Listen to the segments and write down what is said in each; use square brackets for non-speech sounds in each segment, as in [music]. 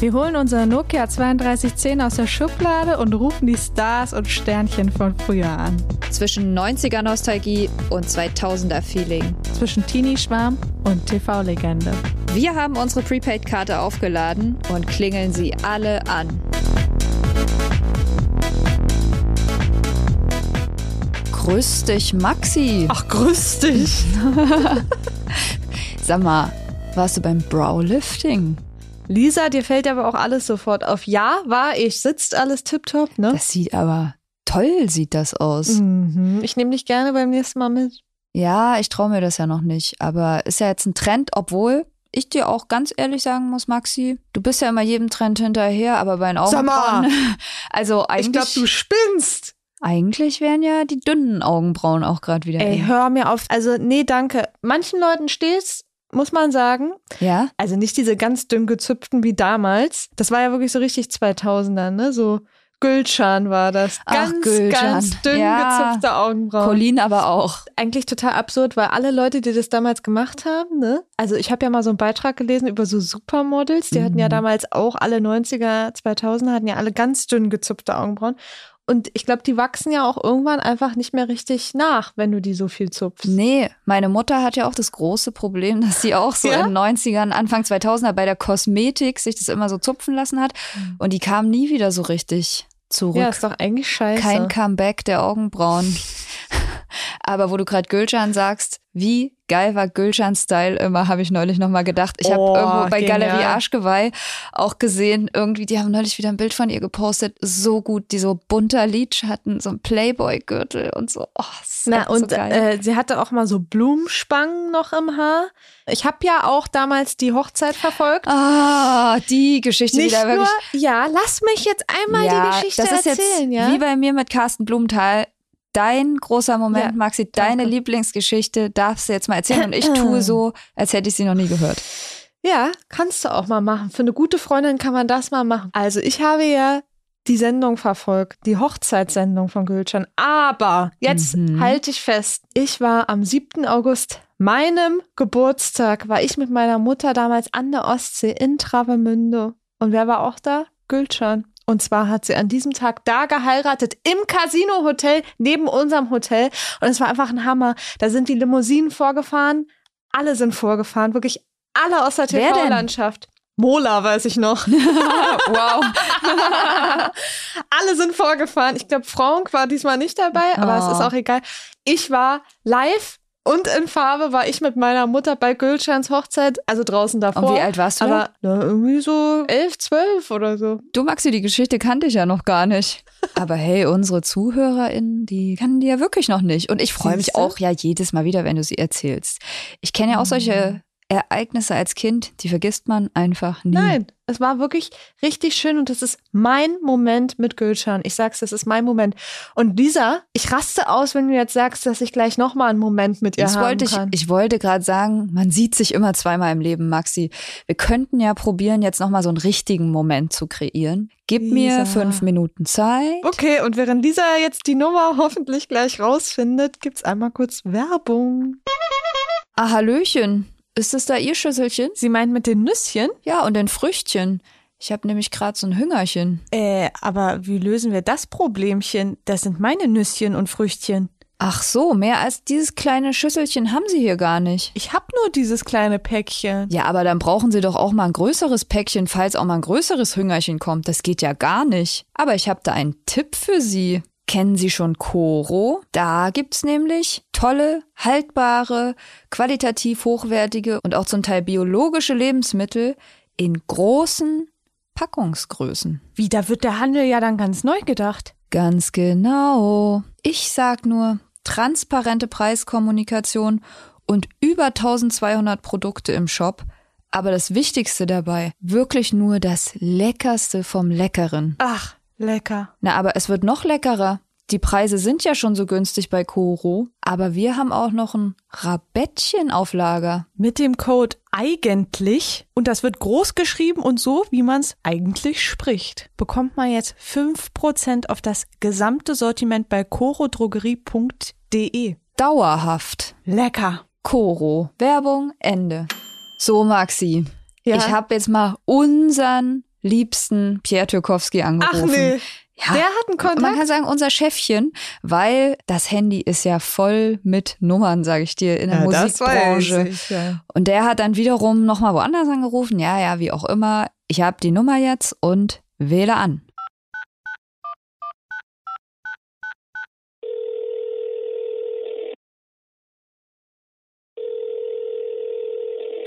Wir holen unser Nokia 3210 aus der Schublade und rufen die Stars und Sternchen von früher an. Zwischen 90er Nostalgie und 2000er Feeling. Zwischen Teenie-Schwarm und TV-Legende. Wir haben unsere Prepaid-Karte aufgeladen und klingeln sie alle an. Grüß dich, Maxi. Ach, grüß dich. [laughs] Sag mal, warst du beim Browlifting? Lisa, dir fällt aber auch alles sofort auf. Ja, war ich. Sitzt alles tipptopp, ne? Das sieht aber toll, sieht das aus. Mhm. Ich nehme dich gerne beim nächsten Mal mit. Ja, ich traue mir das ja noch nicht. Aber ist ja jetzt ein Trend, obwohl ich dir auch ganz ehrlich sagen muss, Maxi, du bist ja immer jedem Trend hinterher, aber bei den. Augenbrauen. [laughs] Also eigentlich. Ich glaube, du spinnst. Eigentlich wären ja die dünnen Augenbrauen auch gerade wieder. Ey, in. hör mir auf. Also, nee, danke. Manchen Leuten steht's, muss man sagen. Ja? Also nicht diese ganz dünn gezüpften wie damals. Das war ja wirklich so richtig 2000er, ne? So Gülschan war das. Ach, Ganz, Gülcan. ganz dünn Ja. gezupfte Augenbrauen. Colin aber auch. Eigentlich total absurd, weil alle Leute, die das damals gemacht haben, ne? Also ich habe ja mal so einen Beitrag gelesen über so Supermodels. Die hatten ja Mhm. damals auch alle 90er, 2000er hatten ja alle ganz dünn gezupfte Augenbrauen. Und ich glaube, die wachsen ja auch irgendwann einfach nicht mehr richtig nach, wenn du die so viel zupfst. Nee, meine Mutter hat ja auch das große Problem, [laughs] dass sie auch so Ja? in den 90ern, Anfang 2000er bei der Kosmetik sich das immer so zupfen lassen hat. Und die kam nie wieder so richtig zurück. Ja, ist doch eigentlich scheiße. Kein Comeback der Augenbrauen. [laughs] Aber wo du gerade Gülcan sagst, wie geil war Gülcans Style immer, habe ich neulich nochmal gedacht. Ich habe Oh, irgendwo bei genial. Galerie Arschgeweih auch gesehen, irgendwie, die haben neulich wieder ein Bild von ihr gepostet. So gut, die so bunter Leech hatten, so ein Playboy-Gürtel und so. Oh, Na, und so geil. äh, sie hatte auch mal so Blumenspangen noch im Haar. Ich habe ja auch damals die Hochzeit verfolgt. ah, die Geschichte Nicht wieder nur, wirklich. ja, lass mich jetzt einmal die Geschichte das ist erzählen, jetzt ja? wie bei mir mit Carsten Blumenthal. Dein großer Moment, Ja, Maxi, deine danke. Lieblingsgeschichte darfst du jetzt mal erzählen und ich tue so, als hätte ich sie noch nie gehört. Ja, kannst du auch mal machen. Für eine gute Freundin kann man das mal machen. Also ich habe ja die Sendung verfolgt, die Hochzeitssendung von Gülcan. Aber jetzt Mhm. halte ich fest, ich war am 7. August, meinem Geburtstag, war ich mit meiner Mutter damals an der Ostsee in Travemünde. Und wer war auch da? Gülcan. Und zwar hat sie an diesem Tag da geheiratet, im Casino-Hotel, neben unserem Hotel. Und es war einfach ein Hammer. Da sind die Limousinen vorgefahren. Alle sind vorgefahren, wirklich alle aus der? TV-Landschaft. Mola weiß ich noch. [laughs] wow. [laughs] Alle sind vorgefahren. Ich glaube, Frank war diesmal nicht dabei, aber Oh. es ist auch egal. Ich war live und in Farbe war ich mit meiner Mutter bei Gülschans Hochzeit, also draußen davor. Und wie alt warst du? da? Aber na, irgendwie so elf, zwölf oder so. Du, Maxi, die Geschichte kannte ich ja noch gar nicht. [laughs] Aber hey, unsere ZuhörerInnen, die kannten die ja wirklich noch nicht. Und ich freue mich auch ja jedes Mal wieder, wenn du sie erzählst. Ich kenne ja auch solche Ereignisse als Kind, die vergisst man einfach nie. Nein, es war wirklich richtig schön und das ist mein Moment mit Gülschan. Ich sag's, das ist mein Moment. Und Lisa, ich raste aus, wenn du jetzt sagst, dass ich gleich nochmal einen Moment mit ihr Das haben wollte ich, kann. ich wollte gerade sagen, man sieht sich immer zweimal im Leben, Maxi. Wir könnten ja probieren, jetzt nochmal so einen richtigen Moment zu kreieren. Gib mir Lisa. fünf Minuten Zeit. Okay, und während Lisa jetzt die Nummer [laughs] hoffentlich gleich rausfindet, gibt's einmal kurz Werbung. Ah, Hallöchen. Ist das da Ihr Schüsselchen? Sie meint mit den Nüsschen? Ja, und den Früchtchen. Ich habe nämlich gerade so ein Hüngerchen. Äh, aber wie lösen wir das Problemchen? Das sind meine Nüsschen und Früchtchen. Ach so, mehr als dieses kleine Schüsselchen haben Sie hier gar nicht. Ich hab nur dieses kleine Päckchen. Ja, aber dann brauchen Sie doch auch mal ein größeres Päckchen, falls auch mal ein größeres Hüngerchen kommt. Das geht ja gar nicht. Aber ich habe da einen Tipp für Sie. Kennen Sie schon Koro? Da gibt's nämlich tolle, haltbare, qualitativ hochwertige und auch zum Teil biologische Lebensmittel in großen Packungsgrößen. Wie, da wird der Handel ja dann ganz neu gedacht. Ganz genau. Ich sag nur transparente Preiskommunikation und über 1200 Produkte im Shop. Aber das Wichtigste dabei, wirklich nur das Leckerste vom Leckeren. Ach, lecker. Na, aber es wird noch leckerer. die Preise sind ja schon so günstig bei Koro, aber wir haben auch noch ein Rabettchen auf Lager. Mit dem Code eigentlich, und das wird groß geschrieben und so, wie man es eigentlich spricht, bekommt man jetzt 5% auf das gesamte Sortiment bei corodrogerie.de. Dauerhaft. Lecker. Koro. Werbung, Ende. So, Maxi. Ja. Ich habe jetzt mal unseren liebsten Pierre Türkowski angerufen. Ach nee. Ja, der hat einen Kontakt. Man kann sagen, unser Chefchen, weil das Handy ist ja voll mit Nummern, sage ich dir, in der ja, Musikbranche. Ich, ja. Und der hat dann wiederum nochmal woanders angerufen. Ja, ja, wie auch immer. Ich habe die Nummer jetzt und wähle an.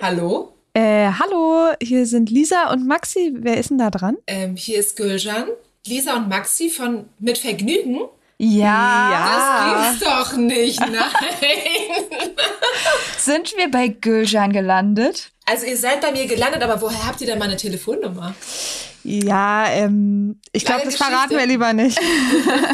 Hallo? Äh, hallo, hier sind Lisa und Maxi. Wer ist denn da dran? Ähm, hier ist Gülcan. Lisa und Maxi von Mit Vergnügen? Ja. Das gibt's doch nicht, [laughs] nein. [laughs] Sind wir bei Gülcan gelandet? Also ihr seid bei mir gelandet, aber woher habt ihr denn meine Telefonnummer? Ja, ähm, ich glaube, das Geschichte. verraten wir lieber nicht.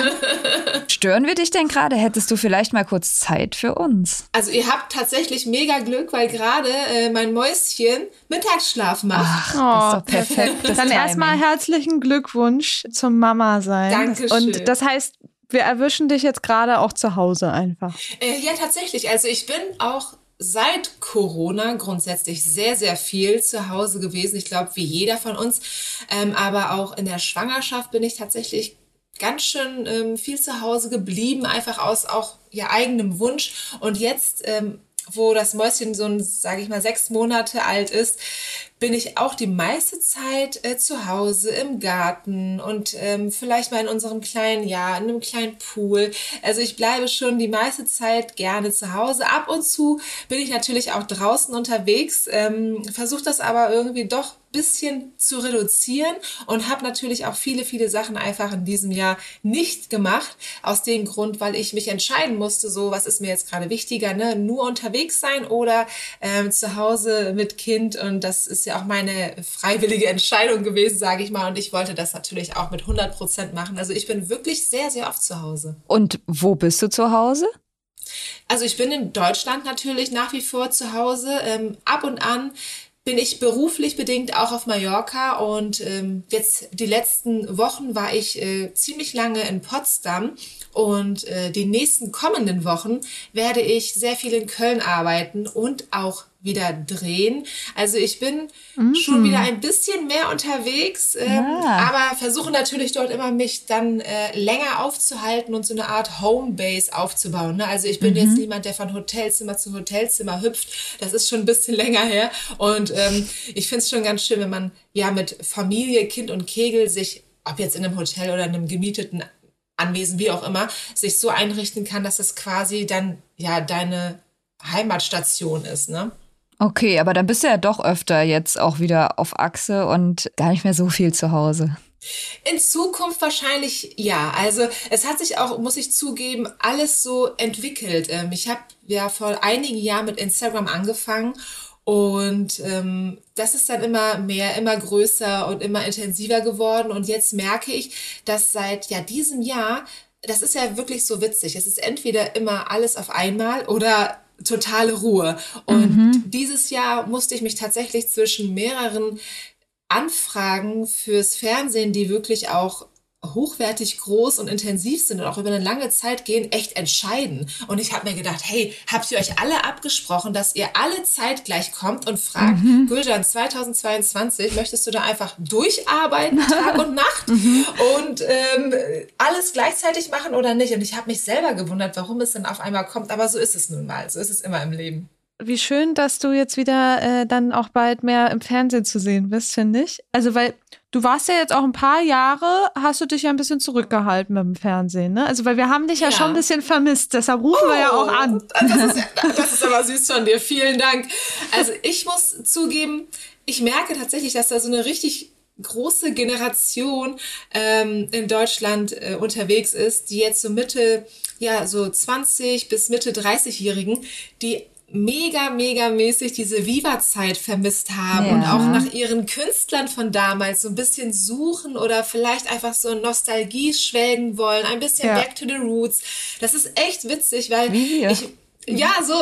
[laughs] Stören wir dich denn gerade? Hättest du vielleicht mal kurz Zeit für uns? Also ihr habt tatsächlich mega Glück, weil gerade äh, mein Mäuschen Mittagsschlaf macht. Ach, oh, das ist doch perfekt. Dann erstmal herzlichen Glückwunsch zum Mama sein. Dankeschön. Und das heißt, wir erwischen dich jetzt gerade auch zu Hause einfach. Äh, ja, tatsächlich. Also ich bin auch seit Corona grundsätzlich sehr, sehr viel zu Hause gewesen. Ich glaube, wie jeder von uns. Ähm, aber auch in der Schwangerschaft bin ich tatsächlich ganz schön ähm, viel zu Hause geblieben, einfach aus auch ja, eigenem Wunsch. Und jetzt, ähm, wo das Mäuschen so sage ich mal, sechs Monate alt ist, bin ich auch die meiste Zeit äh, zu Hause im Garten und ähm, vielleicht mal in unserem kleinen, ja, in einem kleinen Pool. Also ich bleibe schon die meiste Zeit gerne zu Hause. Ab und zu bin ich natürlich auch draußen unterwegs, ähm, versuche das aber irgendwie doch bisschen zu reduzieren und habe natürlich auch viele, viele Sachen einfach in diesem Jahr nicht gemacht. Aus dem Grund, weil ich mich entscheiden musste, so was ist mir jetzt gerade wichtiger, ne? nur unterwegs sein oder ähm, zu Hause mit Kind. Und das ist ja auch meine freiwillige Entscheidung gewesen, sage ich mal. Und ich wollte das natürlich auch mit 100 Prozent machen. Also ich bin wirklich sehr, sehr oft zu Hause. Und wo bist du zu Hause? Also ich bin in Deutschland natürlich nach wie vor zu Hause. Ähm, ab und an bin ich beruflich bedingt auch auf Mallorca und ähm, jetzt die letzten Wochen war ich äh, ziemlich lange in Potsdam und äh, die nächsten kommenden Wochen werde ich sehr viel in Köln arbeiten und auch wieder drehen. Also ich bin mhm. schon wieder ein bisschen mehr unterwegs, ähm, ja. aber versuche natürlich dort immer mich dann äh, länger aufzuhalten und so eine Art Homebase aufzubauen. Ne? Also ich bin mhm. jetzt niemand, der von Hotelzimmer zu Hotelzimmer hüpft. Das ist schon ein bisschen [laughs] länger her. Und ähm, ich finde es schon ganz schön, wenn man ja mit Familie, Kind und Kegel sich ob jetzt in einem Hotel oder in einem gemieteten Anwesen, wie auch immer, sich so einrichten kann, dass es quasi dann ja deine Heimatstation ist, ne? Okay, aber dann bist du ja doch öfter jetzt auch wieder auf Achse und gar nicht mehr so viel zu Hause. In Zukunft wahrscheinlich ja. Also es hat sich auch, muss ich zugeben, alles so entwickelt. Ähm, ich habe ja vor einigen Jahren mit Instagram angefangen und ähm, das ist dann immer mehr, immer größer und immer intensiver geworden. Und jetzt merke ich, dass seit ja diesem Jahr, das ist ja wirklich so witzig. Es ist entweder immer alles auf einmal oder totale Ruhe. Und mhm. dieses Jahr musste ich mich tatsächlich zwischen mehreren Anfragen fürs Fernsehen, die wirklich auch hochwertig groß und intensiv sind und auch über eine lange Zeit gehen, echt entscheiden. Und ich habe mir gedacht, hey, habt ihr euch alle abgesprochen, dass ihr alle zeitgleich kommt und fragt, mhm. Gülcan, 2022, möchtest du da einfach durcharbeiten, [laughs] Tag und Nacht mhm. und ähm, alles gleichzeitig machen oder nicht? Und ich habe mich selber gewundert, warum es dann auf einmal kommt. Aber so ist es nun mal. So ist es immer im Leben. Wie schön, dass du jetzt wieder äh, dann auch bald mehr im Fernsehen zu sehen bist, finde ich. Also, weil du warst ja jetzt auch ein paar Jahre, hast du dich ja ein bisschen zurückgehalten mit dem Fernsehen, ne? Also, weil wir haben dich ja, ja schon ein bisschen vermisst, deshalb rufen oh, wir ja auch an. Das ist, [laughs] das ist aber süß von dir, vielen Dank. Also, ich muss zugeben, ich merke tatsächlich, dass da so eine richtig große Generation ähm, in Deutschland äh, unterwegs ist, die jetzt so Mitte, ja, so 20 bis Mitte 30-Jährigen, die mega, mega mäßig diese Viva-Zeit vermisst haben ja. und auch nach ihren Künstlern von damals so ein bisschen suchen oder vielleicht einfach so Nostalgie schwelgen wollen, ein bisschen ja. back to the roots. Das ist echt witzig, weil ich, ja, so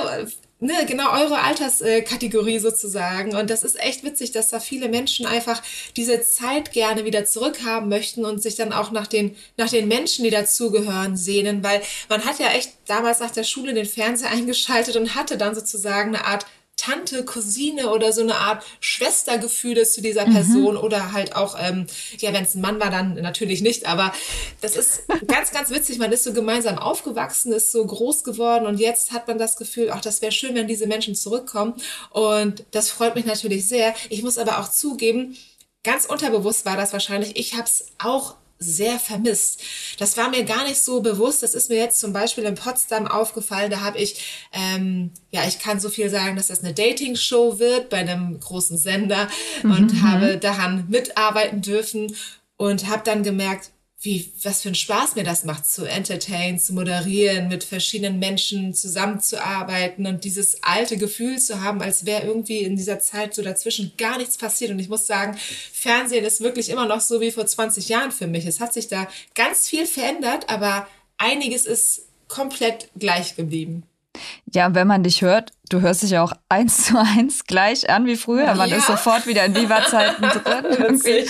ne, genau eure Alterskategorie sozusagen. Und das ist echt witzig, dass da viele Menschen einfach diese Zeit gerne wieder zurückhaben möchten und sich dann auch nach den, nach den Menschen, die dazugehören, sehnen, weil man hat ja echt damals nach der Schule den Fernseher [laughs] eingeschaltet und hatte dann sozusagen eine Art Tante, Cousine oder so eine Art Schwestergefühle zu dieser Person mhm. oder halt auch, ähm, ja, wenn es ein Mann war, dann natürlich nicht, aber das ist ganz, ganz witzig. Man ist so gemeinsam aufgewachsen, ist so groß geworden und jetzt hat man das Gefühl, ach, das wäre schön, wenn diese Menschen zurückkommen und das freut mich natürlich sehr. Ich muss aber auch zugeben, ganz unterbewusst war das wahrscheinlich. Ich habe es auch sehr vermisst. Das war mir gar nicht so bewusst. Das ist mir jetzt zum Beispiel in Potsdam aufgefallen. Da habe ich, ähm, ja, ich kann so viel sagen, dass das eine Dating-Show wird bei einem großen Sender mhm. und habe daran mitarbeiten dürfen und habe dann gemerkt, wie, was für ein Spaß mir das macht, zu entertainen, zu moderieren, mit verschiedenen Menschen zusammenzuarbeiten und dieses alte Gefühl zu haben, als wäre irgendwie in dieser Zeit so dazwischen gar nichts passiert. Und ich muss sagen, Fernsehen ist wirklich immer noch so wie vor 20 Jahren für mich. Es hat sich da ganz viel verändert, aber einiges ist komplett gleich geblieben. Ja, und wenn man dich hört, du hörst dich ja auch eins zu eins gleich an wie früher. Man ja. ist sofort wieder in Viva-Zeiten drin. [laughs]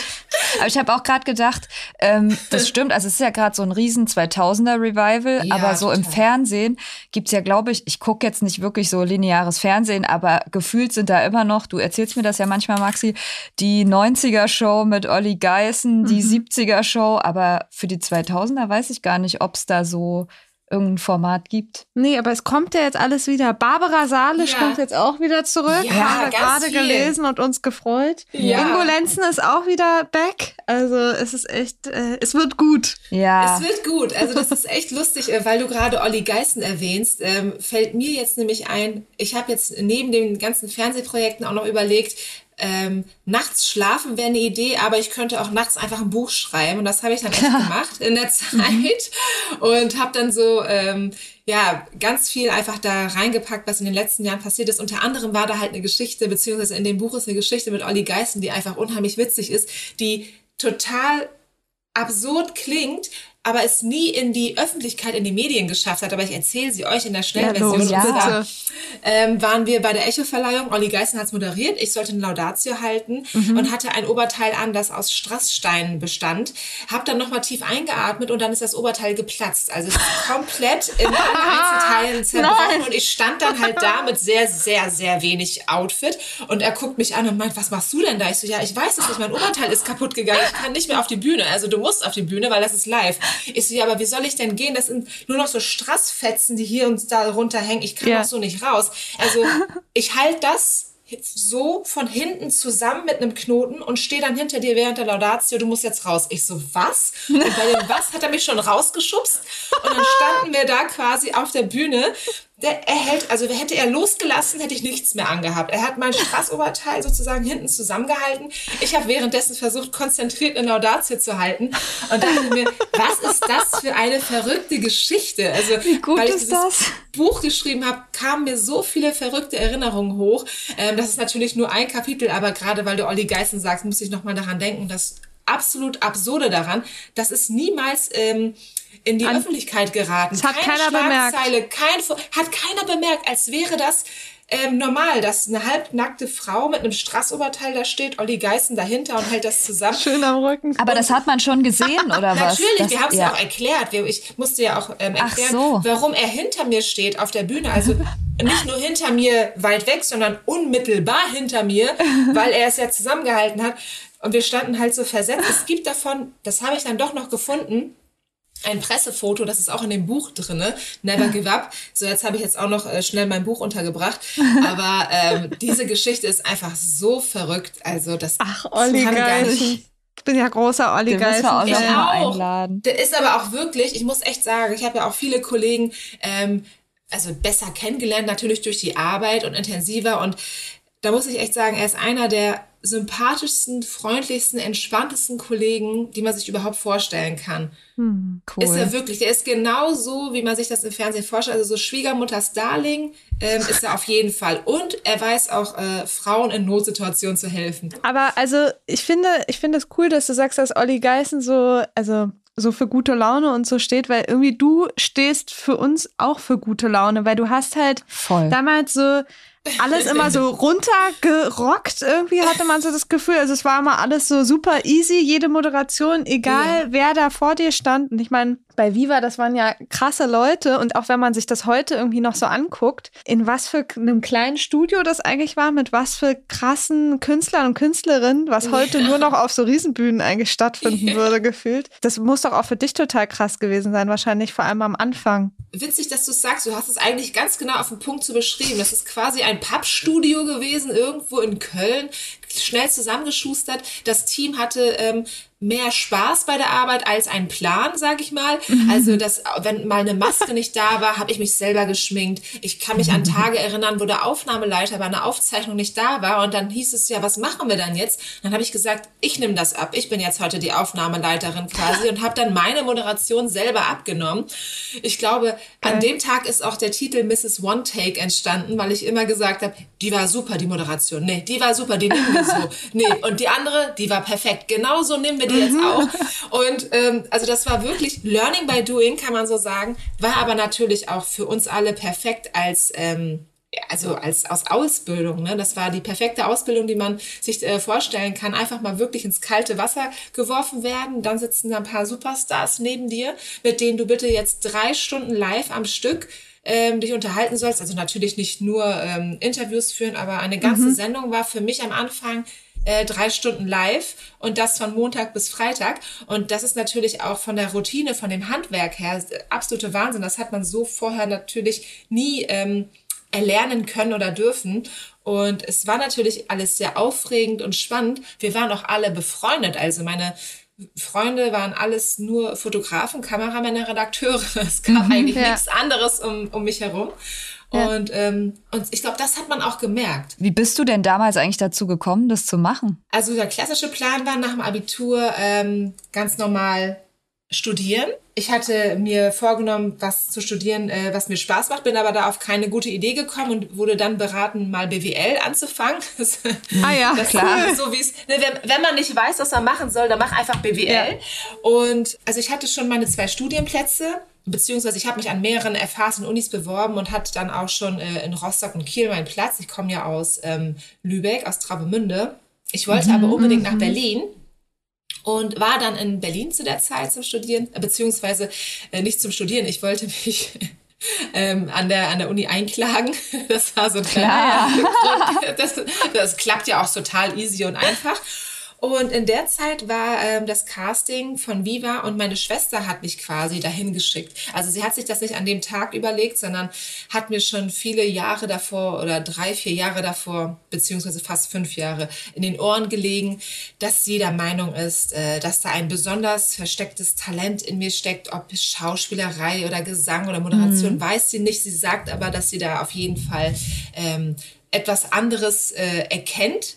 aber ich habe auch gerade gedacht, ähm, das [laughs] stimmt, also es ist ja gerade so ein riesen 2000er-Revival, ja, aber so total. im Fernsehen gibt's ja, glaube ich, ich gucke jetzt nicht wirklich so lineares Fernsehen, aber gefühlt sind da immer noch, du erzählst mir das ja manchmal, Maxi, die 90er-Show mit Olli Geißen, die mhm. 70er-Show, aber für die 2000er weiß ich gar nicht, ob's da so irgendein Format gibt. Nee, aber es kommt ja jetzt alles wieder. Barbara Salisch ja. kommt jetzt auch wieder zurück. Ja, Haben wir gerade gelesen und uns gefreut. Ja. Ingo Lenzen ist auch wieder back. Also es ist echt, äh, es wird gut. Ja. Es wird gut. Also das ist echt lustig, äh, weil du gerade Olli Geißen erwähnst, ähm, fällt mir jetzt nämlich ein, ich habe jetzt neben den ganzen Fernsehprojekten auch noch überlegt, ähm, nachts schlafen wäre eine Idee, aber ich könnte auch nachts einfach ein Buch schreiben und das habe ich dann echt [laughs] gemacht in der Zeit und habe dann so ähm, ja ganz viel einfach da reingepackt, was in den letzten Jahren passiert ist. Unter anderem war da halt eine Geschichte, beziehungsweise in dem Buch ist eine Geschichte mit Olli Geißen, die einfach unheimlich witzig ist, die total absurd klingt, aber es nie in die Öffentlichkeit, in die Medien geschafft hat. Aber ich erzähle sie euch in der Schnellversion. Ja, und zwar ähm, waren wir bei der Echo-Verleihung. Olli Geißen hat es moderiert. Ich sollte eine Laudatio halten mhm. und hatte ein Oberteil an, das aus Strasssteinen bestand. Hab dann nochmal tief eingeatmet und dann ist das Oberteil geplatzt. Also es ist [laughs] komplett in allen Einzelteilen [laughs] zerbrochen. Und ich stand dann halt da mit sehr, sehr, sehr wenig Outfit. Und er guckt mich an und meint, was machst du denn da? Ich so, ja, ich weiß es nicht. Mein Oberteil ist kaputt gegangen. Ich kann nicht mehr auf die Bühne. Also du musst auf die Bühne, weil das ist live. Ich so, ja, aber wie soll ich denn gehen? Das sind nur noch so Strassfetzen, die hier und da runterhängen. Ich kann ja. doch so nicht raus. Also [laughs] ich halte das so von hinten zusammen mit einem Knoten und stehe dann hinter dir während der Laudatio, du musst jetzt raus. Ich so, was? Und bei dem [laughs] was hat er mich schon rausgeschubst und dann standen wir da quasi auf der Bühne der, er hält, also hätte er losgelassen, hätte ich nichts mehr angehabt. Er hat mein Strassoberteil sozusagen hinten zusammengehalten. Ich habe währenddessen versucht, konzentriert eine Laudatio zu halten und dachte mir, was ist das für eine verrückte Geschichte? Also, Wie gut weil ich ist das? Buch geschrieben habe, kamen mir so viele verrückte Erinnerungen hoch. Ähm, das ist natürlich nur ein Kapitel, aber gerade weil du Olli Geißen sagst, muss ich nochmal daran denken, dass absolut absurde daran, dass es niemals ähm, in die An Öffentlichkeit geraten. Das hat Keine keiner bemerkt. Kein, hat keiner bemerkt, als wäre das ähm, normal, dass eine halbnackte Frau mit einem Strassoberteil da steht, Olli Geißen dahinter und hält das zusammen. Schön am Rücken. Aber das hat man schon gesehen, [laughs] oder was? Natürlich, das, wir haben es ja. auch erklärt. Ich musste ja auch ähm, erklären, so. warum er hinter mir steht auf der Bühne. Also nicht nur hinter mir weit weg, sondern unmittelbar hinter mir, [laughs] weil er es ja zusammengehalten hat. Und wir standen halt so versetzt. Es gibt davon, das habe ich dann doch noch gefunden, ein Pressefoto, das ist auch in dem Buch drinne, Never Give Up. So, jetzt habe ich jetzt auch noch äh, schnell mein Buch untergebracht. Aber ähm, diese Geschichte ist einfach so verrückt. Also das Ach, Olli geil. Ich bin ja großer Olli Geist. Ich auch. einladen. Der ist aber auch wirklich, ich muss echt sagen, ich habe ja auch viele Kollegen ähm, also besser kennengelernt, natürlich durch die Arbeit und intensiver. Und da muss ich echt sagen, er ist einer der sympathischsten, freundlichsten, entspanntesten Kollegen, die man sich überhaupt vorstellen kann. Hm, cool. Ist er wirklich, der ist genau so, wie man sich das im Fernsehen vorstellt. Also so Schwiegermutters Darling ähm, ist er auf jeden Fall. Und er weiß auch, äh, Frauen in Notsituationen zu helfen. Aber also ich finde, ich finde es cool, dass du sagst, dass Olli Geißen so, also so für gute Laune und so steht, weil irgendwie du stehst für uns auch für gute Laune, weil du hast halt Voll. damals so alles immer so runtergerockt. Irgendwie hatte man so das Gefühl. Also es war immer alles so super easy, jede Moderation, egal ja. wer da vor dir stand. Und ich meine, bei Viva, das waren ja krasse Leute. Und auch wenn man sich das heute irgendwie noch so anguckt, in was für einem kleinen Studio das eigentlich war, mit was für krassen Künstlern und Künstlerinnen, was heute ja. nur noch auf so Riesenbühnen eigentlich stattfinden ja. würde, gefühlt. Das muss doch auch für dich total krass gewesen sein, wahrscheinlich vor allem am Anfang. Witzig, dass du es sagst. Du hast es eigentlich ganz genau auf den Punkt zu beschrieben. Das ist quasi ein Pappstudio gewesen, irgendwo in Köln, schnell zusammengeschustert. Das Team hatte ähm, mehr Spaß bei der Arbeit als ein Plan, sag ich mal. Mhm. Also, dass, wenn mal eine Maske nicht da war, habe ich mich selber geschminkt. Ich kann mich an Tage erinnern, wo der Aufnahmeleiter bei einer Aufzeichnung nicht da war und dann hieß es ja, was machen wir dann jetzt? Dann habe ich gesagt, ich nehme das ab. Ich bin jetzt heute die Aufnahmeleiterin quasi [laughs] und habe dann meine Moderation selber abgenommen. Ich glaube, an dem Tag ist auch der Titel Mrs. One Take entstanden, weil ich immer gesagt habe, die war super, die Moderation. Nee, die war super, die nehmen wir so. [laughs] Nee, und die andere, die war perfekt. Genauso nehmen wir die jetzt mhm. auch. Und ähm, also das war wirklich Learning by Doing, kann man so sagen, war aber natürlich auch für uns alle perfekt als ähm, also als aus Ausbildung, ne? Das war die perfekte Ausbildung, die man sich äh, vorstellen kann. Einfach mal wirklich ins kalte Wasser geworfen werden. Dann sitzen da ein paar Superstars neben dir, mit denen du bitte jetzt drei Stunden live am Stück ähm, dich unterhalten sollst. Also natürlich nicht nur ähm, Interviews führen, aber eine ganze mhm. Sendung war für mich am Anfang äh, drei Stunden live und das von Montag bis Freitag. Und das ist natürlich auch von der Routine, von dem Handwerk her absolute Wahnsinn. Das hat man so vorher natürlich nie ähm, erlernen können oder dürfen. Und es war natürlich alles sehr aufregend und spannend. Wir waren auch alle befreundet. Also meine Freunde waren alles nur Fotografen, Kameramänner, Redakteure. [laughs] Es gab mhm, eigentlich ja. nichts anderes um, um mich herum. Und, ähm, und ich glaube, das hat man auch gemerkt. Wie bist du denn damals eigentlich dazu gekommen, das zu machen? Also der klassische Plan war nach dem Abitur ähm, ganz normal studieren. Ich hatte mir vorgenommen, was zu studieren, äh, was mir Spaß macht, bin aber da auf keine gute Idee gekommen und wurde dann beraten, mal BWL anzufangen. [laughs] ah ja, das klar. So wie's, ne, wenn, wenn man nicht weiß, was man machen soll, dann mach einfach BWL. Ja. Und also ich hatte schon meine zwei Studienplätze beziehungsweise ich habe mich an mehreren FHs und Unis beworben und hatte dann auch schon äh, in Rostock und Kiel meinen Platz. Ich komme ja aus ähm, Lübeck, aus Travemünde. Ich wollte mhm, aber unbedingt nach mhm. Berlin und war dann in Berlin zu der Zeit zum Studieren, äh, beziehungsweise äh, nicht zum Studieren. Ich wollte mich [laughs] ähm, an, der, an der Uni einklagen. [laughs] Das war so klar. [laughs] Das, das klappt ja auch total easy und einfach. Und in der Zeit war ähm, das Casting von Viva und meine Schwester hat mich quasi dahin geschickt. Also sie hat sich das nicht an dem Tag überlegt, sondern hat mir schon viele Jahre davor oder drei, vier Jahre davor, beziehungsweise fast fünf Jahre in den Ohren gelegen, dass sie der Meinung ist, äh, dass da ein besonders verstecktes Talent in mir steckt, ob Schauspielerei oder Gesang oder Moderation, mhm. weiß sie nicht. Sie sagt aber, dass sie da auf jeden Fall ähm, etwas anderes äh, erkennt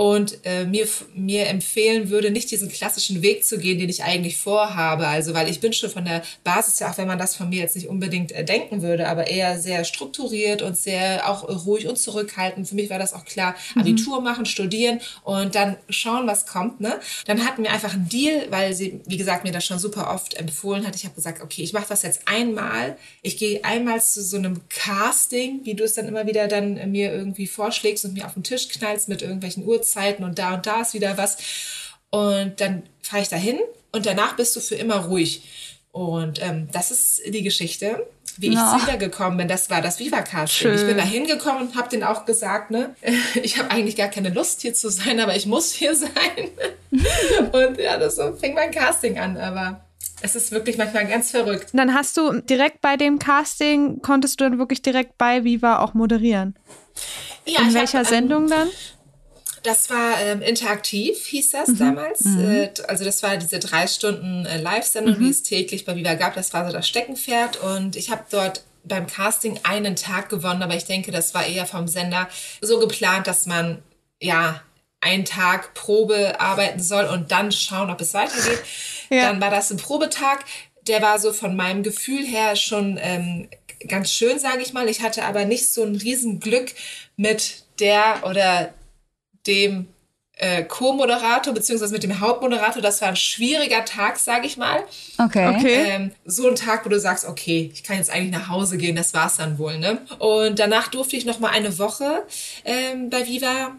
und äh, mir, mir empfehlen würde, nicht diesen klassischen Weg zu gehen, den ich eigentlich vorhabe. Also, weil ich bin schon von der Basis ja, auch wenn man das von mir jetzt nicht unbedingt äh, denken würde, aber eher sehr strukturiert und sehr auch ruhig und zurückhaltend. Für mich war das auch klar, mhm. Abitur machen, studieren und dann schauen, was kommt. Ne? Dann hatten wir einfach einen Deal, weil sie, wie gesagt, mir das schon super oft empfohlen hat. Ich habe gesagt, okay, ich mache das jetzt einmal. Ich gehe einmal zu so einem Casting, wie du es dann immer wieder dann äh, mir irgendwie vorschlägst und mir auf den Tisch knallst mit irgendwelchen Uhr Uhrzeiten und da und da ist wieder was. Und dann fahre ich dahin und danach bist du für immer ruhig. Und ähm, das ist die Geschichte, wie ich ja. wiedergekommen bin. Das war das Viva-Casting. Ich bin da hingekommen und habe denen auch gesagt, ne, [laughs] ich habe eigentlich gar keine Lust hier zu sein, aber ich muss hier [laughs] sein. und ja, das so fing mein Casting an, aber es ist wirklich manchmal ganz verrückt. Und dann hast du direkt bei dem Casting, konntest du dann wirklich direkt bei Viva auch moderieren? Ja, In welcher hab, ähm, Sendung dann? Das war ähm, interaktiv, hieß das mhm. damals. Mhm. Äh, also das war diese drei Stunden äh, Live-Sendung, mhm. die es täglich bei Viva gab. Das war so das Steckenpferd. Und ich habe dort beim Casting einen Tag gewonnen, aber ich denke, das war eher vom Sender so geplant, dass man ja einen Tag Probe arbeiten soll und dann schauen, ob es weitergeht. [laughs] Ja. Dann war das ein Probetag. Der war so von meinem Gefühl her schon ähm, ganz schön, sage ich mal. Ich hatte aber nicht so ein Riesenglück mit der oder dem äh, Co-Moderator beziehungsweise mit dem Hauptmoderator. Das war ein schwieriger Tag, sage ich mal. Okay. okay. Ähm, so ein Tag, wo du sagst, okay, ich kann jetzt eigentlich nach Hause gehen, das war's dann wohl. Ne? Und danach durfte ich noch mal eine Woche ähm, bei Viva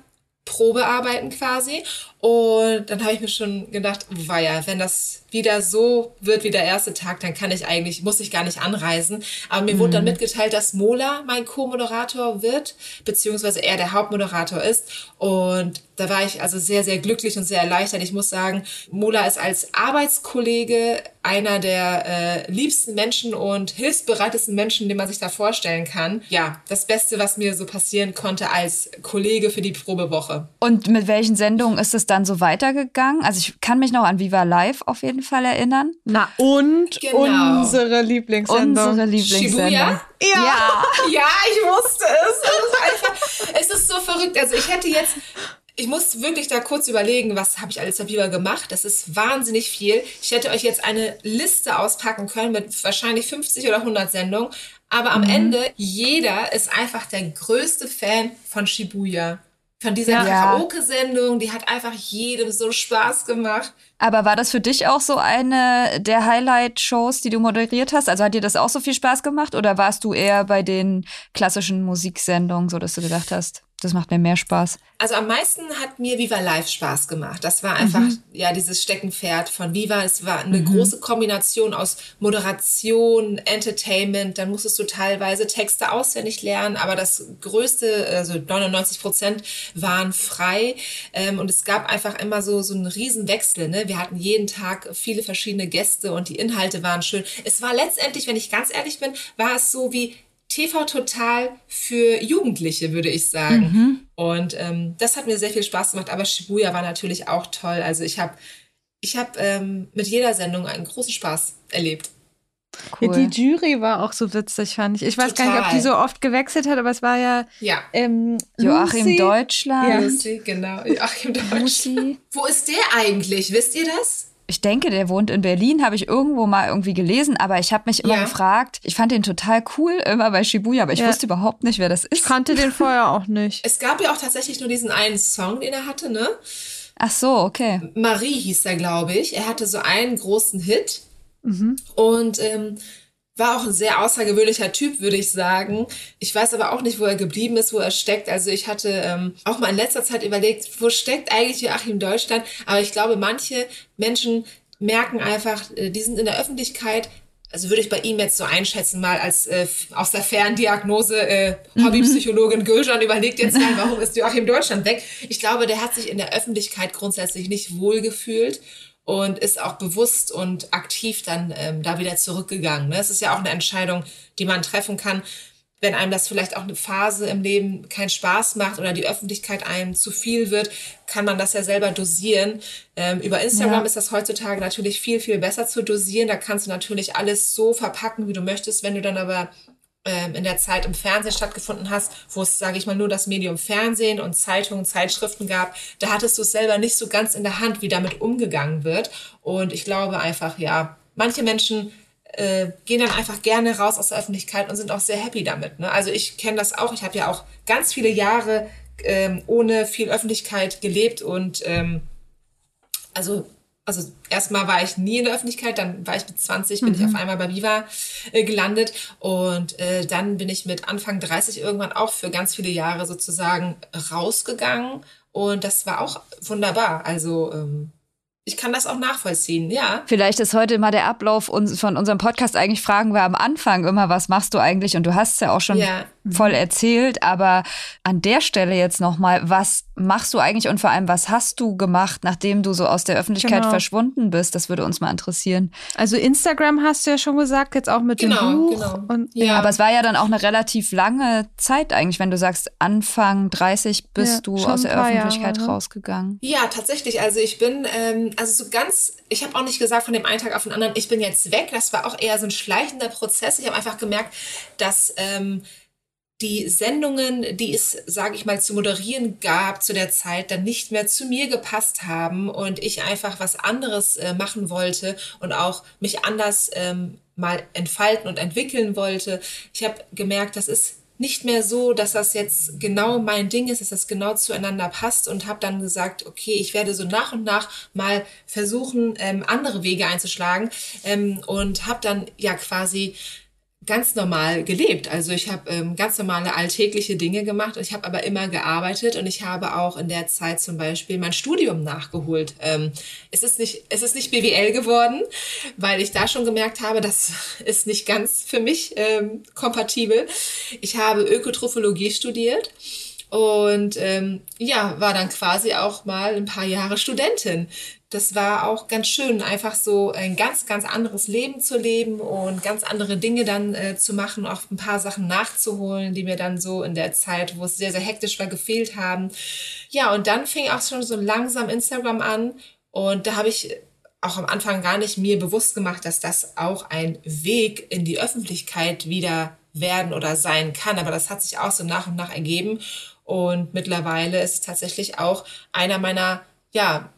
Probe arbeiten quasi. Und dann habe ich mir schon gedacht, weia, wenn das wieder so wird wie der erste Tag, dann kann ich eigentlich, muss ich gar nicht anreisen. Aber mir mhm. wurde dann mhm. mitgeteilt, dass Mola mein Co-Moderator wird, beziehungsweise er der Hauptmoderator ist. Und da war ich also sehr, sehr glücklich und sehr erleichtert. Ich muss sagen, Mola ist als Arbeitskollege einer der äh, liebsten Menschen und hilfsbereitesten Menschen, den man sich da vorstellen kann. Ja, das Beste, was mir so passieren konnte als Kollege für die Probewoche. Und mit welchen Sendungen ist es dann so weitergegangen? Also ich kann mich noch an Viva Live auf jeden Fall erinnern. Na und genau. unsere Lieblingssendung. Unsere Lieblingssendung. Shibuya? Ja. ja. [laughs] ja, ich wusste es. Es ist, einfach, es ist so verrückt. Also ich hätte jetzt ich muss wirklich da kurz überlegen, was habe ich alles bei Viva gemacht. Das ist wahnsinnig viel. Ich hätte euch jetzt eine Liste auspacken können mit wahrscheinlich 50 oder 100 Sendungen. Aber am mhm. Ende, jeder ist einfach der größte Fan von Shibuya von dieser ja. Karaoke-Sendung, die hat einfach jedem so Spaß gemacht. Aber war das für dich auch so eine der Highlight-Shows, die du moderiert hast? Also hat dir das auch so viel Spaß gemacht oder warst du eher bei den klassischen Musiksendungen, so dass du gedacht hast, das macht mir mehr Spaß. Also am meisten hat mir Viva Live Spaß gemacht. Das war einfach, mhm. ja, dieses Steckenpferd von Viva. Es war eine mhm. große Kombination aus Moderation, Entertainment. Dann musstest du teilweise Texte auswendig lernen, aber das größte, also 99 Prozent waren frei. Ähm, und es gab einfach immer so, so einen Riesenwechsel. Ne? Wir hatten jeden Tag viele verschiedene Gäste und die Inhalte waren schön. Es war letztendlich, wenn ich ganz ehrlich bin, war es so wie TV Total für Jugendliche, würde ich sagen. Mhm. Und ähm, das hat mir sehr viel Spaß gemacht. Aber Shibuya war natürlich auch toll. Also ich habe ich hab, ähm, mit jeder Sendung einen großen Spaß erlebt. Cool. Ja, die Jury war auch so witzig, fand ich. Ich weiß Total. gar nicht, ob die so oft gewechselt hat, aber es war ja, ja. Ähm, Joachim Lucy. Deutschland. Ja. Lucy, genau. Joachim Deutschland. Lucy. Wo ist der eigentlich? Wisst ihr das? Ich denke, der wohnt in Berlin, habe ich irgendwo mal irgendwie gelesen, aber ich habe mich immer ja. gefragt, ich fand den total cool immer bei Shibuya, aber ich ja. wusste überhaupt nicht, wer das ist. Ich kannte den vorher auch nicht. Es gab ja auch tatsächlich nur diesen einen Song, den er hatte, ne? Ach so, okay. Marie hieß er, glaube ich. Er hatte so einen großen Hit. Mhm. Und ähm, war auch ein sehr außergewöhnlicher Typ, würde ich sagen. Ich weiß aber auch nicht, wo er geblieben ist, wo er steckt. Also ich hatte ähm, auch mal in letzter Zeit überlegt, wo steckt eigentlich Joachim Deutschland? Aber ich glaube, manche Menschen merken einfach, äh, die sind in der Öffentlichkeit, also würde ich bei ihm jetzt so einschätzen, mal als äh, aus der Ferndiagnose äh, mhm. Hobbypsychologin Gülcan überlegt jetzt mal, warum ist Joachim Deutschland weg? Ich glaube, der hat sich in der Öffentlichkeit grundsätzlich nicht wohlgefühlt und ist auch bewusst und aktiv dann ähm, da wieder zurückgegangen. Ne? Es ist ja auch eine Entscheidung, die man treffen kann. Wenn einem das vielleicht auch eine Phase im Leben keinen Spaß macht oder die Öffentlichkeit einem zu viel wird, kann man das ja selber dosieren. Ähm, über Instagram ja. ist das heutzutage natürlich viel, viel besser zu dosieren. Da kannst du natürlich alles so verpacken, wie du möchtest. Wenn du dann aber in der Zeit im Fernsehen stattgefunden hast, wo es, sage ich mal, nur das Medium Fernsehen und Zeitungen, Zeitschriften gab, da hattest du es selber nicht so ganz in der Hand, wie damit umgegangen wird. Und ich glaube einfach, ja, manche Menschen äh, gehen dann einfach gerne raus aus der Öffentlichkeit und sind auch sehr happy damit. Ne? Also ich kenne das auch. Ich habe ja auch ganz viele Jahre ähm, ohne viel Öffentlichkeit gelebt und ähm, also also erstmal war ich nie in der Öffentlichkeit, dann war ich mit 20, bin mhm. ich auf einmal bei Viva äh, gelandet und äh, dann bin ich mit Anfang 30 irgendwann auch für ganz viele Jahre sozusagen rausgegangen und das war auch wunderbar. Also ähm, ich kann das auch nachvollziehen, ja. Vielleicht ist heute mal der Ablauf von unserem Podcast. Eigentlich fragen wir am Anfang immer, was machst du eigentlich? Und du hast es ja auch schon ja. Voll erzählt. Aber an der Stelle jetzt nochmal, was machst du eigentlich und vor allem, was hast du gemacht, nachdem du so aus der Öffentlichkeit genau. verschwunden bist? Das würde uns mal interessieren. Also Instagram hast du ja schon gesagt, jetzt auch mit genau, dem Buch. Genau. Und, ja. Aber es war ja dann auch eine relativ lange Zeit eigentlich, wenn du sagst, Anfang 30 bist ja, du aus der Öffentlichkeit Jahre, ne? rausgegangen. Ja, tatsächlich. Also ich bin... Ähm, also so ganz, ich habe auch nicht gesagt von dem einen Tag auf den anderen, ich bin jetzt weg. Das war auch eher so ein schleichender Prozess. Ich habe einfach gemerkt, dass ähm, die Sendungen, die es, sage ich mal, zu moderieren gab zu der Zeit, dann nicht mehr zu mir gepasst haben und ich einfach was anderes äh, machen wollte und auch mich anders ähm, mal entfalten und entwickeln wollte. Ich habe gemerkt, das ist nicht mehr so, dass das jetzt genau mein Ding ist, dass das genau zueinander passt und habe dann gesagt, okay, ich werde so nach und nach mal versuchen, ähm, andere Wege einzuschlagen ähm, und habe dann ja quasi ganz normal gelebt. Also ich habe ähm, ganz normale alltägliche Dinge gemacht. Ich habe aber immer gearbeitet und ich habe auch in der Zeit zum Beispiel mein Studium nachgeholt. Ähm, es ist nicht, es ist nicht BWL geworden, weil ich da schon gemerkt habe, das [laughs] ist nicht ganz für mich ähm, kompatibel. Ich habe Ökotrophologie studiert und ähm, ja, war dann quasi auch mal ein paar Jahre Studentin das war auch ganz schön, einfach so ein ganz, ganz anderes Leben zu leben und ganz andere Dinge dann äh, zu machen, auch ein paar Sachen nachzuholen, die mir dann so in der Zeit, wo es sehr, sehr hektisch war, gefehlt haben. Ja, und dann fing auch schon so langsam Instagram an und da habe ich auch am Anfang gar nicht mir bewusst gemacht, dass das auch ein Weg in die Öffentlichkeit wieder werden oder sein kann. Aber das hat sich auch so nach und nach ergeben. Und mittlerweile ist es tatsächlich auch einer meiner, ja,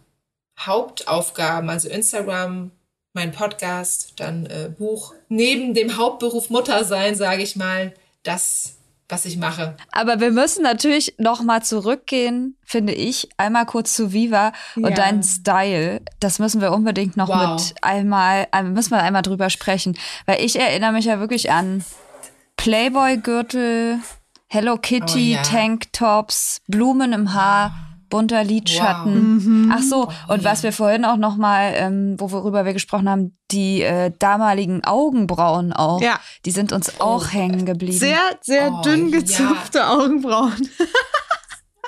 Hauptaufgaben, also Instagram, mein Podcast, dann äh, Buch, neben dem Hauptberuf Mutter sein, sage ich mal, das, was ich mache. Aber wir müssen natürlich noch mal zurückgehen, finde ich, einmal kurz zu Viva und ja. deinen Style. Das müssen wir unbedingt noch wow. mit einmal, müssen wir einmal drüber sprechen, weil ich erinnere mich ja wirklich an Playboy-Gürtel, Hello Kitty, oh, ja. Tanktops, Blumen im Haar bunter Lidschatten. Wow. Mhm. Ach so, und was wir vorhin auch noch mal, ähm, worüber wir gesprochen haben, die äh, damaligen Augenbrauen auch. Ja. Die sind uns auch oh. hängen geblieben. Sehr, sehr oh, dünn gezupfte ja. Augenbrauen. [laughs]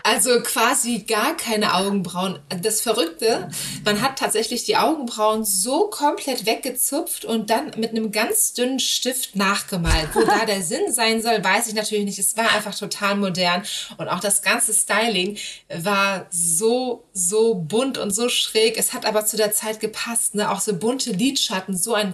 Also quasi gar keine Augenbrauen. Das Verrückte, man hat tatsächlich die Augenbrauen so komplett weggezupft und dann mit einem ganz dünnen Stift nachgemalt. Wo da der Sinn sein soll, weiß ich natürlich nicht. Es war einfach total modern und auch das ganze Styling war so, so bunt und so schräg. Es hat aber zu der Zeit gepasst, ne? Auch so bunte Lidschatten, so ein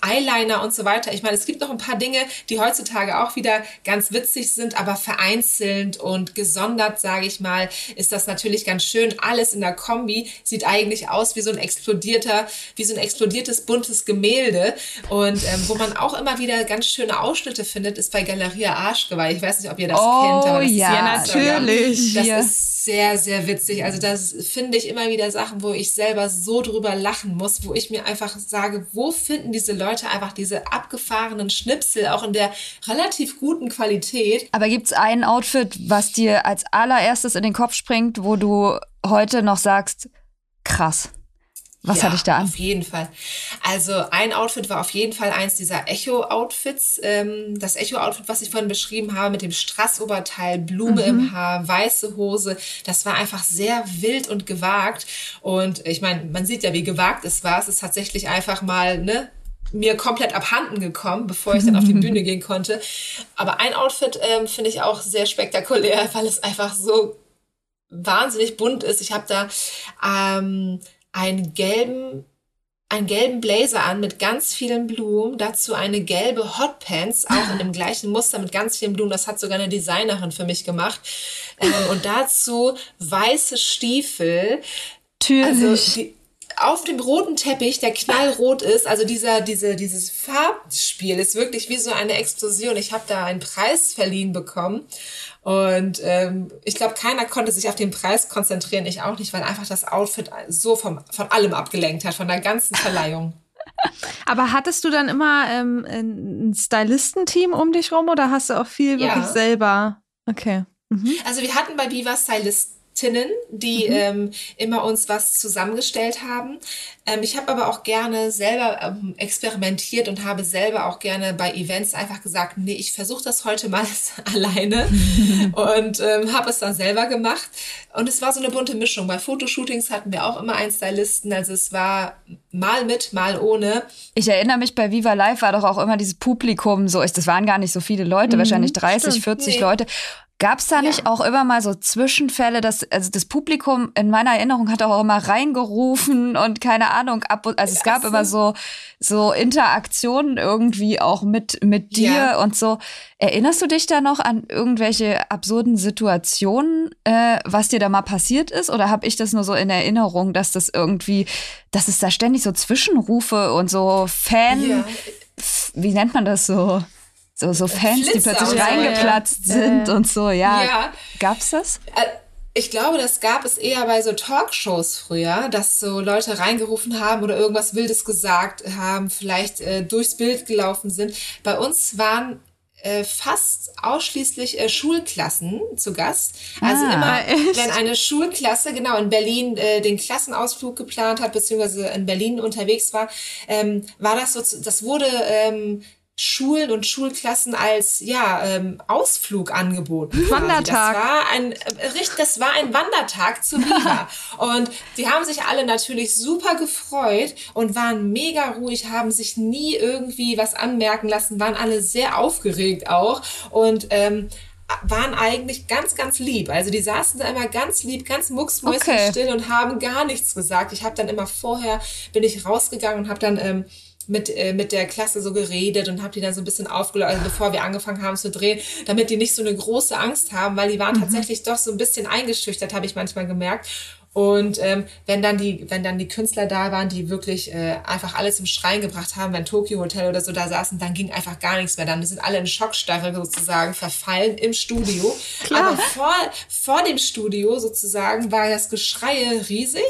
Eyeliner und so weiter. Ich meine, es gibt noch ein paar Dinge, die heutzutage auch wieder ganz witzig sind, aber vereinzelt und gesondert sage ich mal, ist das natürlich ganz schön. Alles in der Kombi sieht eigentlich aus wie so ein explodierter, wie so ein explodiertes buntes Gemälde. Und ähm, wo man auch immer wieder ganz schöne Ausschnitte findet, ist bei Galeria Arschgeweih. Ich weiß nicht, ob ihr das oh, kennt. Aber das ja, ist ja, natürlich. Das ist sehr, sehr witzig. Also das finde ich immer wieder Sachen, wo ich selber so drüber lachen muss, wo ich mir einfach sage, wo finden diese Leute einfach diese abgefahrenen Schnipsel, auch in der relativ guten Qualität. Aber gibt es ein Outfit, was dir als aller allererstes in den Kopf springt, wo du heute noch sagst, krass. Was ja, hatte ich da an? Auf jeden Fall. Also ein Outfit war auf jeden Fall eins dieser Echo-Outfits. Ähm, das Echo-Outfit, was ich vorhin beschrieben habe, mit dem Strassoberteil, Blume mhm. im Haar, weiße Hose. Das war einfach sehr wild und gewagt. Und ich meine, man sieht ja, wie gewagt es war. Es ist tatsächlich einfach mal, ne, mir komplett abhanden gekommen, bevor ich dann auf die [laughs] Bühne gehen konnte. Aber ein Outfit ähm, finde ich auch sehr spektakulär, [laughs] weil es einfach so wahnsinnig bunt ist. Ich habe da ähm, einen gelben einen gelben Blazer an mit ganz vielen Blumen, dazu eine gelbe Hotpants, auch in dem [laughs] gleichen Muster mit ganz vielen Blumen. Das hat sogar eine Designerin für mich gemacht. Ähm, und dazu weiße Stiefel. Natürlich. Also die, auf dem roten Teppich, der knallrot ist, also dieser, diese, dieses Farbspiel ist wirklich wie so eine Explosion. Ich habe da einen Preis verliehen bekommen und ähm, ich glaube, keiner konnte sich auf den Preis konzentrieren, ich auch nicht, weil einfach das Outfit so vom, von allem abgelenkt hat, von der ganzen Verleihung. [laughs] Aber hattest du dann immer ähm, ein Stylistenteam um dich rum oder hast du auch viel ja. wirklich selber? Okay. Mhm. Also wir hatten bei Viva Stylisten Tinnen, die mhm. ähm, immer uns was zusammengestellt haben. Ähm, ich habe aber auch gerne selber ähm, experimentiert und habe selber auch gerne bei Events einfach gesagt, nee, ich versuche das heute mal [laughs] alleine [laughs] und ähm, habe es dann selber gemacht. Und es war so eine bunte Mischung. Bei Fotoshootings hatten wir auch immer einen Stylisten, also es war mal mit, mal ohne. Ich erinnere mich, bei Viva Live war doch auch immer dieses Publikum so, das waren gar nicht so viele Leute, mhm, wahrscheinlich 30, stimmt. 40 nee. Leute Gab es da Ja. nicht auch immer mal so Zwischenfälle, dass also das Publikum in meiner Erinnerung hat auch immer reingerufen und keine Ahnung ab und also es gab Ach so. immer so so Interaktionen irgendwie auch mit mit dir Ja. und so. Erinnerst du dich da noch an irgendwelche absurden Situationen, äh, was dir da mal passiert ist oder habe ich das nur so in Erinnerung, dass das irgendwie, dass es da ständig so Zwischenrufe und so Fan Ja. wie nennt man das so? So, so Fans, die Flitzer plötzlich und so, reingeplatzt ja. sind und so, ja. Ja. Gab's das? Äh, Ich glaube, das gab es eher bei so Talkshows früher, dass so Leute reingerufen haben oder irgendwas Wildes gesagt haben, vielleicht äh, durchs Bild gelaufen sind. Bei uns waren äh, fast ausschließlich äh, Schulklassen zu Gast. Also Ah, immer, echt? wenn eine Schulklasse genau in Berlin äh, den Klassenausflug geplant hat, beziehungsweise in Berlin unterwegs war, ähm, war das so, das wurde ähm, Schulen und Schulklassen als ja ähm, Ausflug angeboten. Wandertag. Das war ein äh, richtig, das war ein Wandertag zu Viva [laughs] und die haben sich alle natürlich super gefreut und waren mega ruhig, haben sich nie irgendwie was anmerken lassen, waren alle sehr aufgeregt auch und ähm, waren eigentlich ganz, ganz lieb. Also die saßen da immer ganz lieb, ganz mucksmäuschenstill und haben gar nichts gesagt. Ich habe dann immer vorher, bin ich rausgegangen und habe dann ähm, mit, äh, mit der Klasse so geredet und habe die dann so ein bisschen aufgelöst, also bevor wir angefangen haben zu drehen, damit die nicht so eine große Angst haben, weil die waren tatsächlich doch so ein bisschen eingeschüchtert, habe ich manchmal gemerkt. Und ähm, wenn dann die, wenn dann die Künstler da waren, die wirklich äh, einfach alles zum Schreien gebracht haben, wenn Tokyo Hotel oder so da saßen, dann ging einfach gar nichts mehr. Dann sind alle in Schockstarre sozusagen verfallen im Studio. Aber vor, vor dem Studio sozusagen war das Geschreie riesig.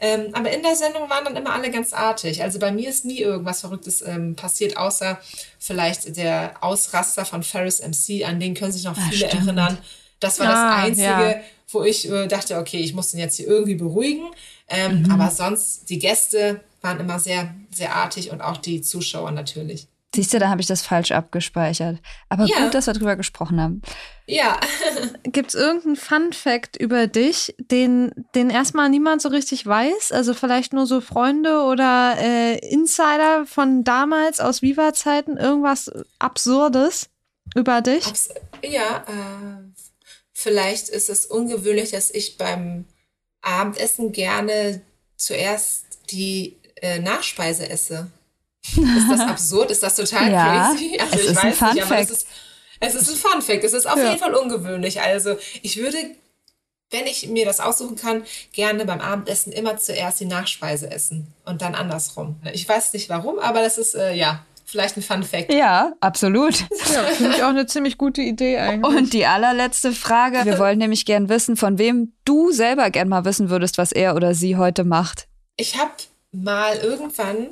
Ähm, aber in der Sendung waren dann immer alle ganz artig. Also bei mir ist nie irgendwas Verrücktes ähm, passiert, außer vielleicht der Ausraster von Ferris MC, an den können sich noch viele stimmt. erinnern. Das war Ah, das Einzige, ja. Wo ich äh, dachte, okay, ich muss den jetzt hier irgendwie beruhigen. Ähm, Mhm. Aber sonst, die Gäste waren immer sehr, sehr artig und auch die Zuschauer natürlich. Siehst du, da habe ich das falsch abgespeichert. Aber Ja. gut, dass wir drüber gesprochen haben. Ja, [laughs] Gibt es irgendeinen Fun-Fact über dich, den, den erstmal niemand so richtig weiß? Also vielleicht nur so Freunde oder äh, Insider von damals aus Viva-Zeiten? Irgendwas Absurdes über dich? Abs ja äh, vielleicht ist es ungewöhnlich, dass ich beim Abendessen gerne zuerst die äh, Nachspeise esse. Ist das [laughs] absurd? Ist das total Ja, crazy? [laughs] Also es ich ist ein weiß Fun nicht, aber es Fact. ist, es ist ein Fun Fact. Es ist auf Ja. jeden Fall ungewöhnlich. Also ich würde, wenn ich mir das aussuchen kann, gerne beim Abendessen immer zuerst die Nachspeise essen und dann andersrum. Ich weiß nicht warum, aber das ist äh, ja vielleicht ein Fun Fact. Ja, absolut. Ja, finde ich auch eine ziemlich gute Idee eigentlich. Und die allerletzte Frage. Wir wollen nämlich gern wissen, von wem du selber gern mal wissen würdest, was er oder sie heute macht. Ich habe mal irgendwann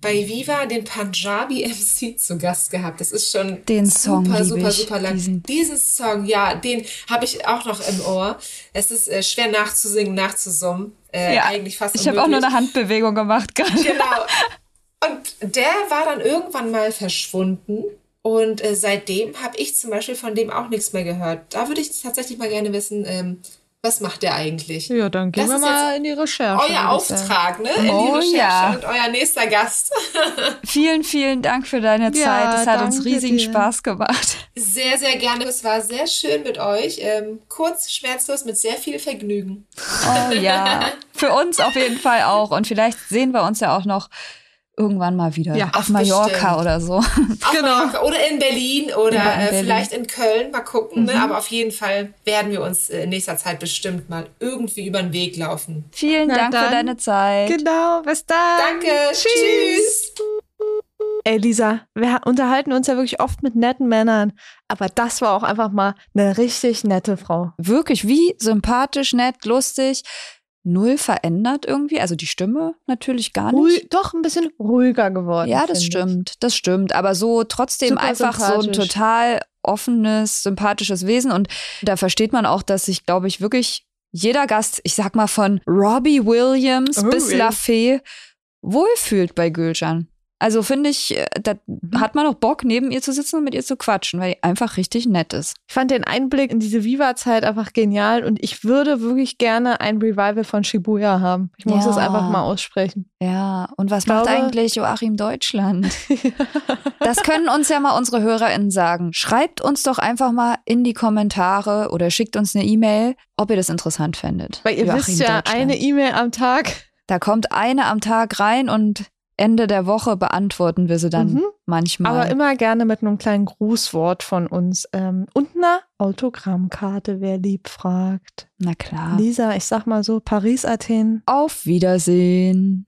bei Viva den Punjabi MC zu Gast gehabt. Das ist schon Den super, Song super, ich. super lang. Diesen- Diesen Song, ja, den habe ich auch noch im Ohr. Es ist äh, schwer nachzusingen, nachzusummen. Äh, eigentlich fast ich habe auch nur eine Handbewegung gemacht gerade. Genau. Und der war dann irgendwann mal verschwunden. Und äh, seitdem habe ich zum Beispiel von dem auch nichts mehr gehört. Da würde ich tatsächlich mal gerne wissen, ähm, was macht der eigentlich? ja, dann gehen Das wir mal in die Recherche. Euer. Auftrag, ne? In die Oh, Recherche ja. und euer nächster Gast. [laughs] Vielen, vielen Dank für deine Zeit. Ja, Es hat uns riesigen dir. Spaß gemacht. Sehr, sehr gerne. Es war sehr schön mit euch. Ähm, kurz, schmerzlos, mit sehr viel Vergnügen. Oh ja. [laughs] Für uns auf jeden Fall auch. Und vielleicht sehen wir uns ja auch noch irgendwann mal wieder. Ja, auf Mallorca bestimmt. oder so. Auf Mallorca [laughs] Oder in Berlin oder Ja, in äh, Berlin. vielleicht in Köln. Mal gucken. Ne? Aber auf jeden Fall werden wir uns äh, in nächster Zeit bestimmt mal irgendwie über den Weg laufen. Vielen Na Dank für dann. deine Zeit. Genau, bis dann. Danke. Tschüss. Ey, Lisa, wir unterhalten uns ja wirklich oft mit netten Männern, aber das war auch einfach mal eine richtig nette Frau. Wirklich wie sympathisch, nett, lustig. Null verändert irgendwie. Also die Stimme natürlich gar nicht. Ruhig, doch ein bisschen ruhiger geworden. Ja, das finde ich. stimmt, das stimmt. Aber so trotzdem Super einfach so ein total offenes, sympathisches Wesen. Und da versteht man auch, dass sich, glaube ich, wirklich jeder Gast, ich sag mal von Robbie Williams Oh, bis. La Fee, wohlfühlt bei Gülcan. Also finde ich, äh, da Mhm. hat man auch Bock, neben ihr zu sitzen und mit ihr zu quatschen, weil die einfach richtig nett ist. Ich fand den Einblick in diese Viva-Zeit einfach genial und ich würde wirklich gerne ein Revival von Shibuya haben. Ich muss Ja. es einfach mal aussprechen. Ja, und was glaube- macht eigentlich Joachim Deutschland? [laughs] Das können uns ja mal unsere HörerInnen sagen. Schreibt uns doch einfach mal in die Kommentare oder schickt uns eine E-Mail, ob ihr das interessant findet. Weil ihr Joachim wisst ja, eine E-Mail am Tag. Da kommt eine am Tag rein und Ende der Woche beantworten wir sie dann Mhm. manchmal. Aber immer gerne mit einem kleinen Grußwort von uns. Ähm, und einer Autogrammkarte, wer lieb fragt. Na klar. Lisa, ich sag mal so, Paris, Athen. Auf Wiedersehen.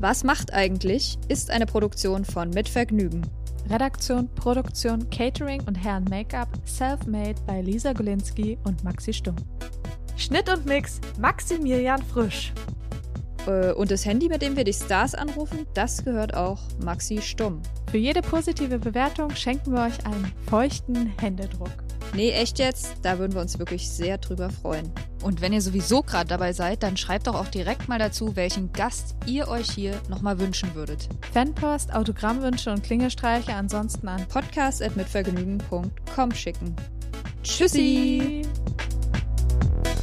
Was macht eigentlich? Ist eine Produktion von Mit Vergnügen. Redaktion, Produktion, Catering und Herren Make-up self-made bei Lisa Golinski und Maxi Stumm. Schnitt und Mix Maximilian Frisch. Äh, Und das Handy, mit dem wir die Stars anrufen, das gehört auch Maxi Stumm. Für jede positive Bewertung schenken wir euch einen feuchten Händedruck. Nee, echt jetzt? Da würden wir uns wirklich sehr drüber freuen. Und wenn ihr sowieso gerade dabei seid, dann schreibt doch auch direkt mal dazu, welchen Gast ihr euch hier nochmal wünschen würdet. Fanpost, Autogrammwünsche und Klingelstreiche ansonsten an Podcast at mitvergnügen.com schicken. Tschüssi! Tschüssi.